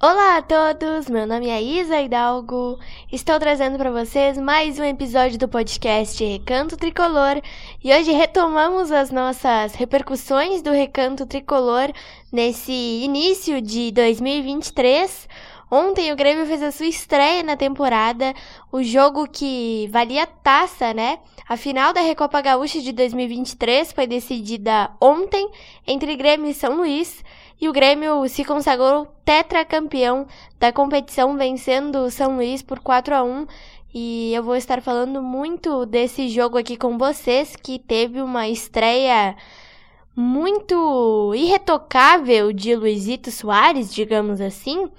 Olá a todos, meu nome é Isa Hidalgo. Estou trazendo para vocês mais um episódio do podcast Recanto Tricolor e hoje retomamos as nossas repercussões do Recanto Tricolor nesse início de 2023. Ontem o Grêmio fez a sua estreia na temporada, o jogo que valia taça, né? A final da Recopa Gaúcha de 2023 foi decidida ontem entre Grêmio e São Luís e o Grêmio se consagrou tetracampeão da competição, vencendo o São Luís por 4 a 1 e eu vou estar falando muito desse jogo aqui com vocês, que teve uma estreia muito irretocável de Luizito Soares, digamos assim.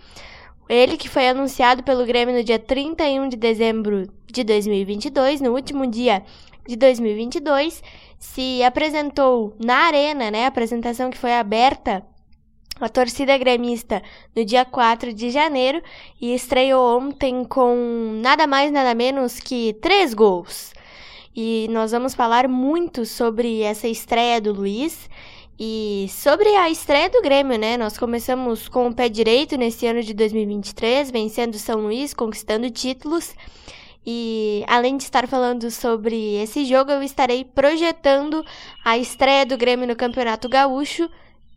Ele que foi anunciado pelo Grêmio no dia 31 de dezembro de 2022, no último dia de 2022, se apresentou na arena, né? A apresentação que foi aberta a torcida gremista no dia 4 de janeiro e estreou ontem com nada mais nada menos que três gols. E nós vamos falar muito sobre essa estreia do Luiz e sobre a estreia do Grêmio, né? Nós começamos com o pé direito nesse ano de 2023, vencendo São Luís, conquistando títulos. E além de estar falando sobre esse jogo, eu estarei projetando a estreia do Grêmio no Campeonato Gaúcho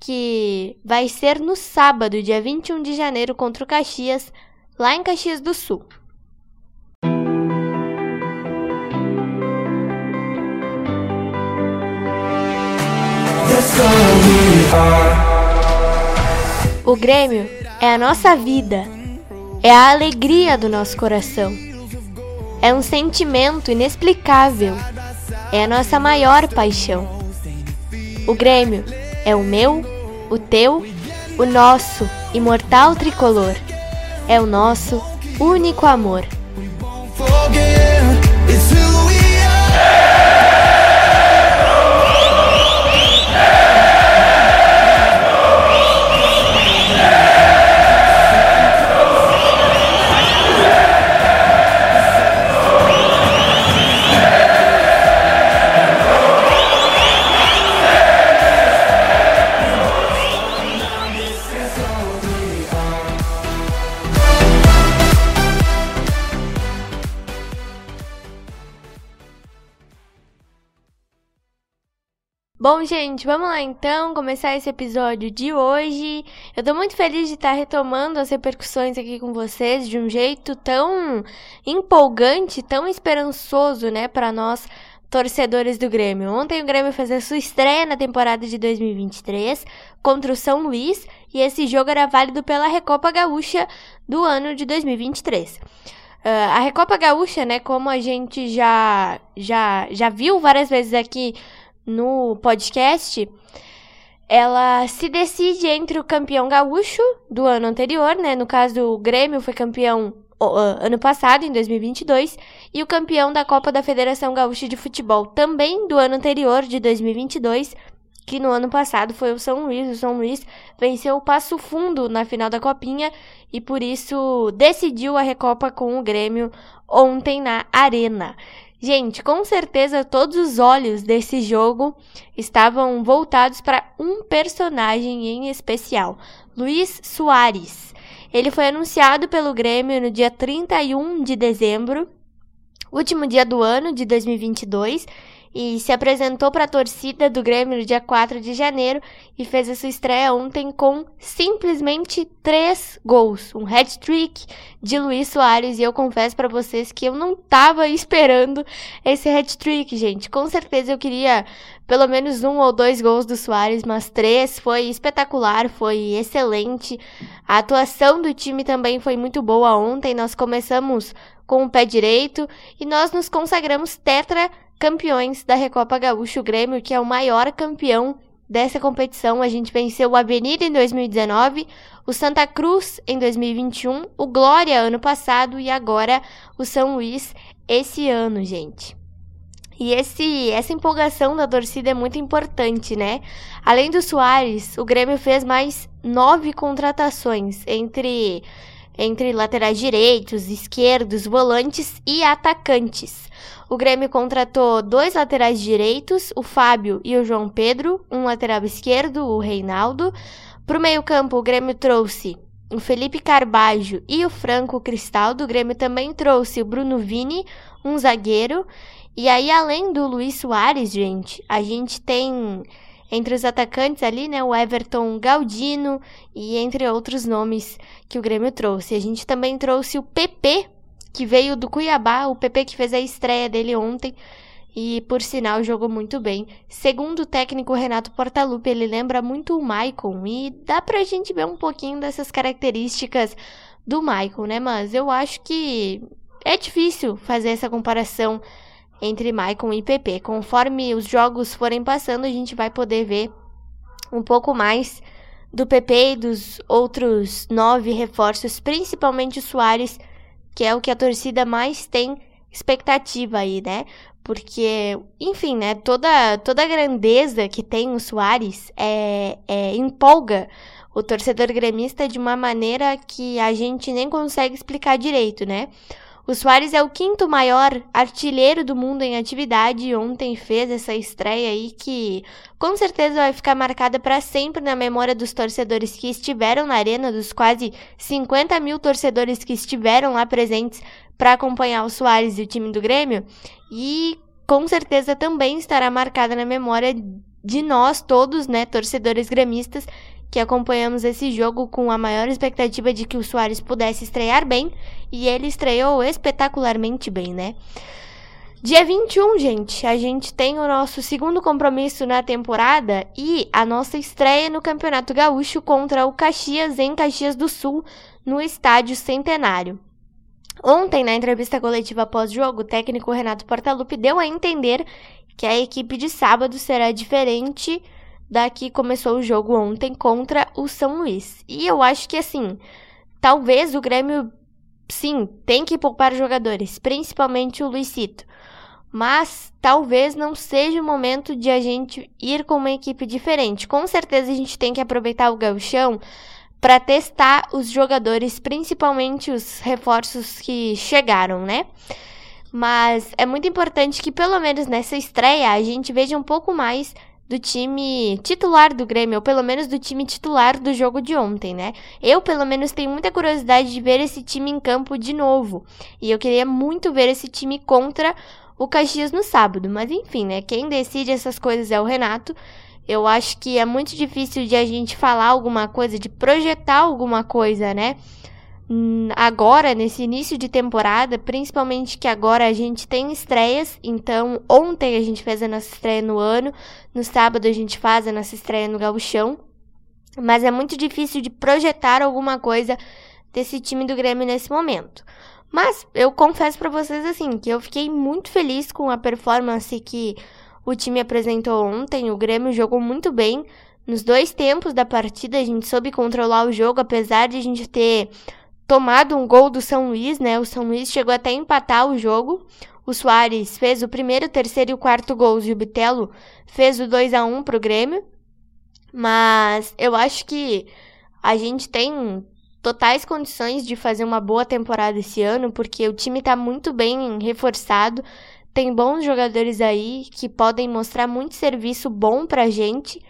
que vai ser no sábado, dia 21 de janeiro, contra o Caxias, lá em Caxias do Sul. O Grêmio é a nossa vida, é a alegria do nosso coração. É um sentimento inexplicável, é a nossa maior paixão. O Grêmio é o meu, o teu, o nosso imortal tricolor. É o nosso único amor. Gente, vamos lá então começar esse episódio de hoje. Eu tô muito feliz de estar retomando as repercussões aqui com vocês de um jeito tão empolgante, tão esperançoso, né, para nós torcedores do Grêmio. Ontem o Grêmio fez a sua estreia na temporada de 2023 contra o São Luís e esse jogo era válido pela Recopa Gaúcha do ano de 2023. Uh, ah, a Recopa Gaúcha, né, como a gente já já já viu várias vezes aqui no podcast, ela se decide entre o campeão gaúcho do ano anterior, né? No caso, o Grêmio foi campeão ano passado, em 2022, e o campeão da Copa da Federação Gaúcha de Futebol também do ano anterior, de 2022, que no ano passado foi o São Luís. O São Luís venceu o Passo Fundo na final da Copinha e por isso decidiu a Recopa com o Grêmio ontem na Arena. Gente, com certeza todos os olhos desse jogo estavam voltados para um personagem em especial, Luiz Soares. Ele foi anunciado pelo Grêmio no dia 31 de dezembro, último dia do ano de 2022, e se apresentou para a torcida do Grêmio no dia 4 de janeiro e fez a sua estreia ontem com simplesmente três gols, um hat-trick de Luiz Soares e eu confesso para vocês que eu não estava esperando esse hat-trick, gente. Com certeza eu queria pelo menos um ou dois gols do Soares, mas três foi espetacular, foi excelente. A atuação do time também foi muito boa ontem. Nós começamos com o pé direito e nós nos consagramos tetra campeões da Recopa Gaúcho, o Grêmio, que é o maior campeão dessa competição. A gente venceu o Avenida em 2019, o Santa Cruz em 2021, o Glória ano passado e agora o São Luís esse ano, gente. E esse, essa empolgação da torcida é muito importante, né? Além do Soares, o Grêmio fez mais nove contratações entre, entre laterais direitos, esquerdos, volantes e atacantes. O Grêmio contratou dois laterais direitos, o Fábio e o João Pedro, um lateral esquerdo, o Reinaldo. Para o meio-campo, o Grêmio trouxe o Felipe Carbajo e o Franco Cristal. Do Grêmio também trouxe o Bruno Vini, um zagueiro. E aí, além do Luiz Soares, gente, a gente tem entre os atacantes ali, né, o Everton Galdino e entre outros nomes que o Grêmio trouxe. A gente também trouxe o PP, que veio do Cuiabá, o PP que fez a estreia dele ontem e, por sinal, jogou muito bem. Segundo o técnico Renato Portaluppi, ele lembra muito o Maicon e dá pra gente ver um pouquinho dessas características do Maicon, né? Mas eu acho que é difícil fazer essa comparação entre Maicon e PP. Conforme os jogos forem passando, a gente vai poder ver um pouco mais do PP e dos outros nove reforços, principalmente o Soares, que é o que a torcida mais tem expectativa aí, né? Porque, enfim, né? Toda, toda a grandeza que tem o Soares é, é, empolga o torcedor gremista de uma maneira que a gente nem consegue explicar direito, né? O Soares é o quinto maior artilheiro do mundo em atividade e ontem fez essa estreia aí que com certeza vai ficar marcada para sempre na memória dos torcedores que estiveram na arena, dos quase 50 mil torcedores que estiveram lá presentes para acompanhar o Soares e o time do Grêmio. E com certeza também estará marcada na memória de nós todos, né, torcedores gremistas, que acompanhamos esse jogo com a maior expectativa de que o Soares pudesse estrear bem, e ele estreou espetacularmente bem, né? Dia 21, gente, a gente tem o nosso segundo compromisso na temporada e a nossa estreia no Campeonato Gaúcho contra o Caxias em Caxias do Sul, no Estádio Centenário. Ontem, na entrevista coletiva pós-jogo, o técnico Renato Portaluppi deu a entender que a equipe de sábado será diferente daqui começou o jogo ontem contra o São Luís. E eu acho que assim, talvez o Grêmio sim, tem que poupar jogadores, principalmente o Luizito. Mas talvez não seja o momento de a gente ir com uma equipe diferente. Com certeza a gente tem que aproveitar o gauchão para testar os jogadores, principalmente os reforços que chegaram, né? Mas é muito importante que pelo menos nessa estreia a gente veja um pouco mais do time titular do Grêmio, ou pelo menos do time titular do jogo de ontem, né? Eu, pelo menos, tenho muita curiosidade de ver esse time em campo de novo. E eu queria muito ver esse time contra o Caxias no sábado. Mas enfim, né? Quem decide essas coisas é o Renato. Eu acho que é muito difícil de a gente falar alguma coisa, de projetar alguma coisa, né? Hum, agora, nesse início de temporada, principalmente que agora a gente tem estreias, então ontem a gente fez a nossa estreia no ano, no sábado a gente faz a nossa estreia no gauchão, mas é muito difícil de projetar alguma coisa desse time do Grêmio nesse momento. Mas eu confesso para vocês assim, que eu fiquei muito feliz com a performance que o time apresentou ontem, o Grêmio jogou muito bem, nos dois tempos da partida a gente soube controlar o jogo, apesar de a gente ter tomado um gol do São Luís, né? O São Luís chegou até a empatar o jogo. O Soares fez o primeiro, terceiro e o quarto gols e o Bitelo fez o 2 a 1 pro Grêmio. Mas eu acho que a gente tem totais condições de fazer uma boa temporada esse ano, porque o time está muito bem reforçado, tem bons jogadores aí que podem mostrar muito serviço bom pra gente.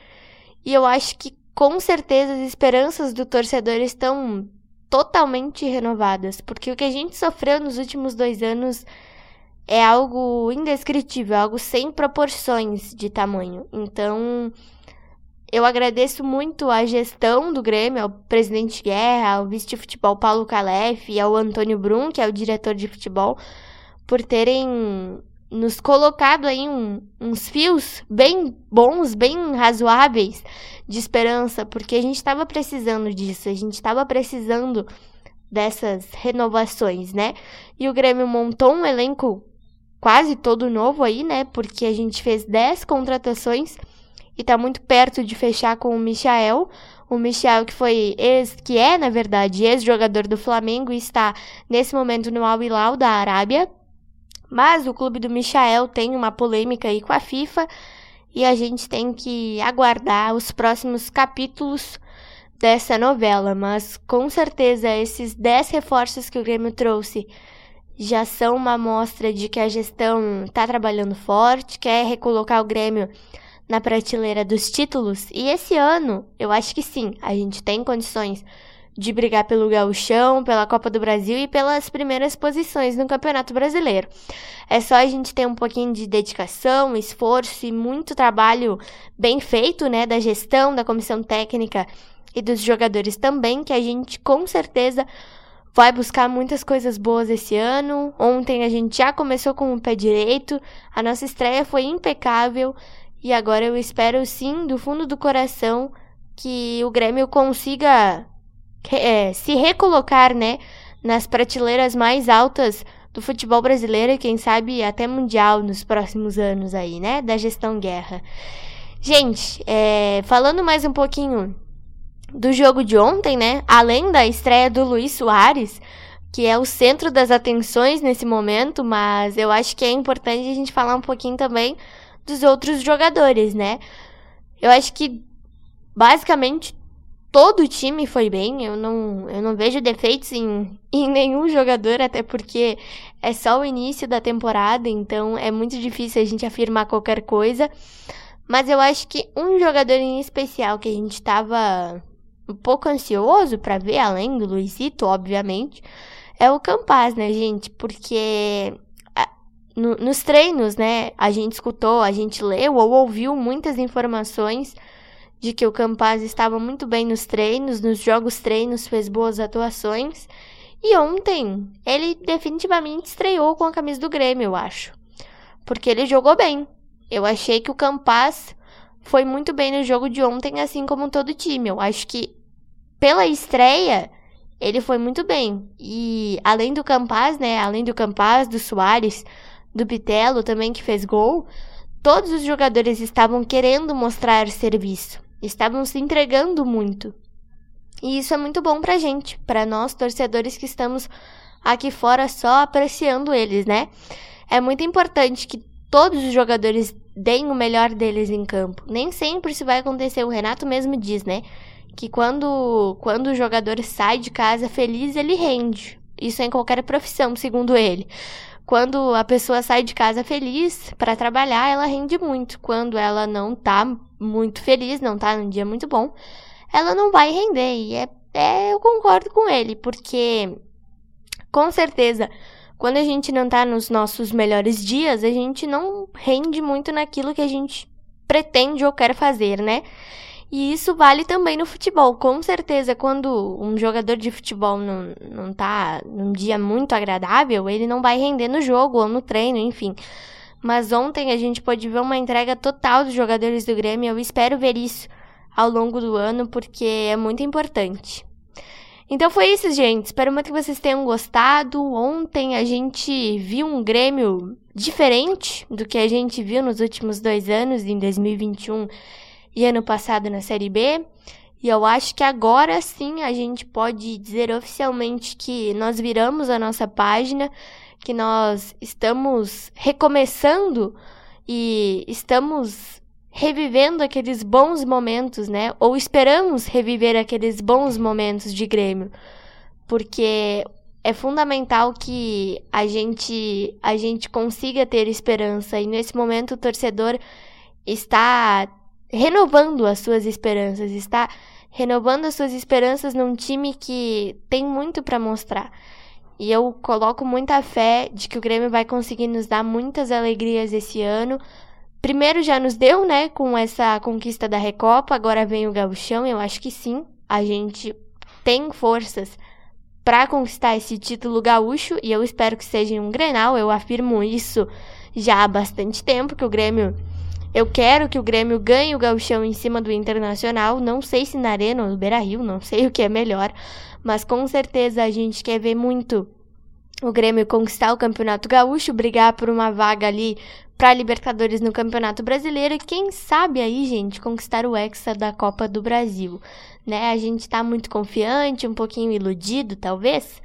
E eu acho que com certeza as esperanças do torcedor estão totalmente renovadas, porque o que a gente sofreu nos últimos dois anos é algo indescritível, algo sem proporções de tamanho. Então, eu agradeço muito a gestão do Grêmio, ao presidente Guerra, ao vice de futebol Paulo Calef e ao Antônio Brum, que é o diretor de futebol, por terem nos colocado aí um, uns fios bem bons, bem razoáveis de esperança, porque a gente estava precisando disso, a gente estava precisando dessas renovações, né? E o Grêmio montou um elenco quase todo novo aí, né? Porque a gente fez 10 contratações e tá muito perto de fechar com o Michael. O Michel, que foi ex, que é, na verdade, ex-jogador do Flamengo e está nesse momento no Al Hilal da Arábia. Mas o clube do Michael tem uma polêmica aí com a FIFA e a gente tem que aguardar os próximos capítulos dessa novela. Mas com certeza esses 10 reforços que o Grêmio trouxe já são uma amostra de que a gestão está trabalhando forte, quer recolocar o Grêmio na prateleira dos títulos. E esse ano, eu acho que sim, a gente tem condições de brigar pelo gauchão, pela Copa do Brasil e pelas primeiras posições no Campeonato Brasileiro. É só a gente ter um pouquinho de dedicação, esforço e muito trabalho bem feito, né, da gestão, da comissão técnica e dos jogadores também, que a gente com certeza vai buscar muitas coisas boas esse ano. Ontem a gente já começou com o pé direito, a nossa estreia foi impecável e agora eu espero sim, do fundo do coração, que o Grêmio consiga é, se recolocar, né, nas prateleiras mais altas do futebol brasileiro e quem sabe até mundial nos próximos anos aí, né, da gestão guerra. Gente, é, falando mais um pouquinho do jogo de ontem, né, além da estreia do Luiz Soares, que é o centro das atenções nesse momento, mas eu acho que é importante a gente falar um pouquinho também dos outros jogadores, né? Eu acho que basicamente todo o time foi bem. Eu não, eu não vejo defeitos em, em nenhum jogador, até porque é só o início da temporada, então é muito difícil a gente afirmar qualquer coisa. Mas eu acho que um jogador em especial que a gente estava um pouco ansioso para ver, além do Luizito, obviamente, é o Campaz, né, gente? Porque no, nos treinos, né, a gente escutou, a gente leu ou ouviu muitas informações de que o Campaz estava muito bem nos treinos, nos jogos treinos, fez boas atuações. E ontem, ele definitivamente estreou com a camisa do Grêmio, eu acho. Porque ele jogou bem. Eu achei que o Campaz foi muito bem no jogo de ontem, assim como todo o time. Eu acho que pela estreia, ele foi muito bem. E além do Campaz, né? Além do Campaz, do Soares, do Pitelo também que fez gol, todos os jogadores estavam querendo mostrar serviço estavam se entregando muito. E isso é muito bom pra gente, para nós torcedores que estamos aqui fora só apreciando eles, né? É muito importante que todos os jogadores deem o melhor deles em campo. Nem sempre isso vai acontecer, o Renato mesmo diz, né? Que quando, quando o jogador sai de casa feliz, ele rende. Isso é em qualquer profissão, segundo ele. Quando a pessoa sai de casa feliz para trabalhar, ela rende muito. Quando ela não tá muito feliz, não tá num dia muito bom, ela não vai render. E é, é eu concordo com ele, porque com certeza quando a gente não tá nos nossos melhores dias, a gente não rende muito naquilo que a gente pretende ou quer fazer, né? E isso vale também no futebol. Com certeza, quando um jogador de futebol não, não tá num dia muito agradável, ele não vai render no jogo ou no treino, enfim. Mas ontem a gente pôde ver uma entrega total dos jogadores do Grêmio. Eu espero ver isso ao longo do ano, porque é muito importante. Então foi isso, gente. Espero muito que vocês tenham gostado. Ontem a gente viu um Grêmio diferente do que a gente viu nos últimos dois anos, em 2021 e ano passado na Série B. E eu acho que agora sim a gente pode dizer oficialmente que nós viramos a nossa página, que nós estamos recomeçando e estamos revivendo aqueles bons momentos, né? Ou esperamos reviver aqueles bons momentos de Grêmio. Porque é fundamental que a gente a gente consiga ter esperança e nesse momento o torcedor está renovando as suas esperanças, está renovando as suas esperanças num time que tem muito para mostrar. E eu coloco muita fé de que o Grêmio vai conseguir nos dar muitas alegrias esse ano. Primeiro já nos deu, né, com essa conquista da Recopa, agora vem o Gauchão, eu acho que sim. A gente tem forças para conquistar esse título gaúcho e eu espero que seja um Grenal. Eu afirmo isso já há bastante tempo que o Grêmio eu quero que o Grêmio ganhe o gauchão em cima do Internacional. Não sei se na Arena ou no Beira-Rio, não sei o que é melhor. Mas com certeza a gente quer ver muito o Grêmio conquistar o Campeonato Gaúcho, brigar por uma vaga ali para Libertadores no Campeonato Brasileiro e quem sabe aí, gente, conquistar o Hexa da Copa do Brasil, né? A gente tá muito confiante, um pouquinho iludido, talvez,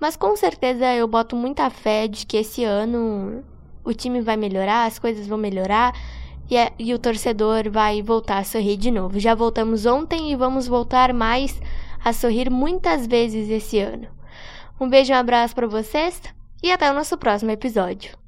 mas com certeza eu boto muita fé de que esse ano o time vai melhorar, as coisas vão melhorar e, é, e o torcedor vai voltar a sorrir de novo. Já voltamos ontem e vamos voltar mais a sorrir muitas vezes esse ano. Um beijo e um abraço para vocês e até o nosso próximo episódio.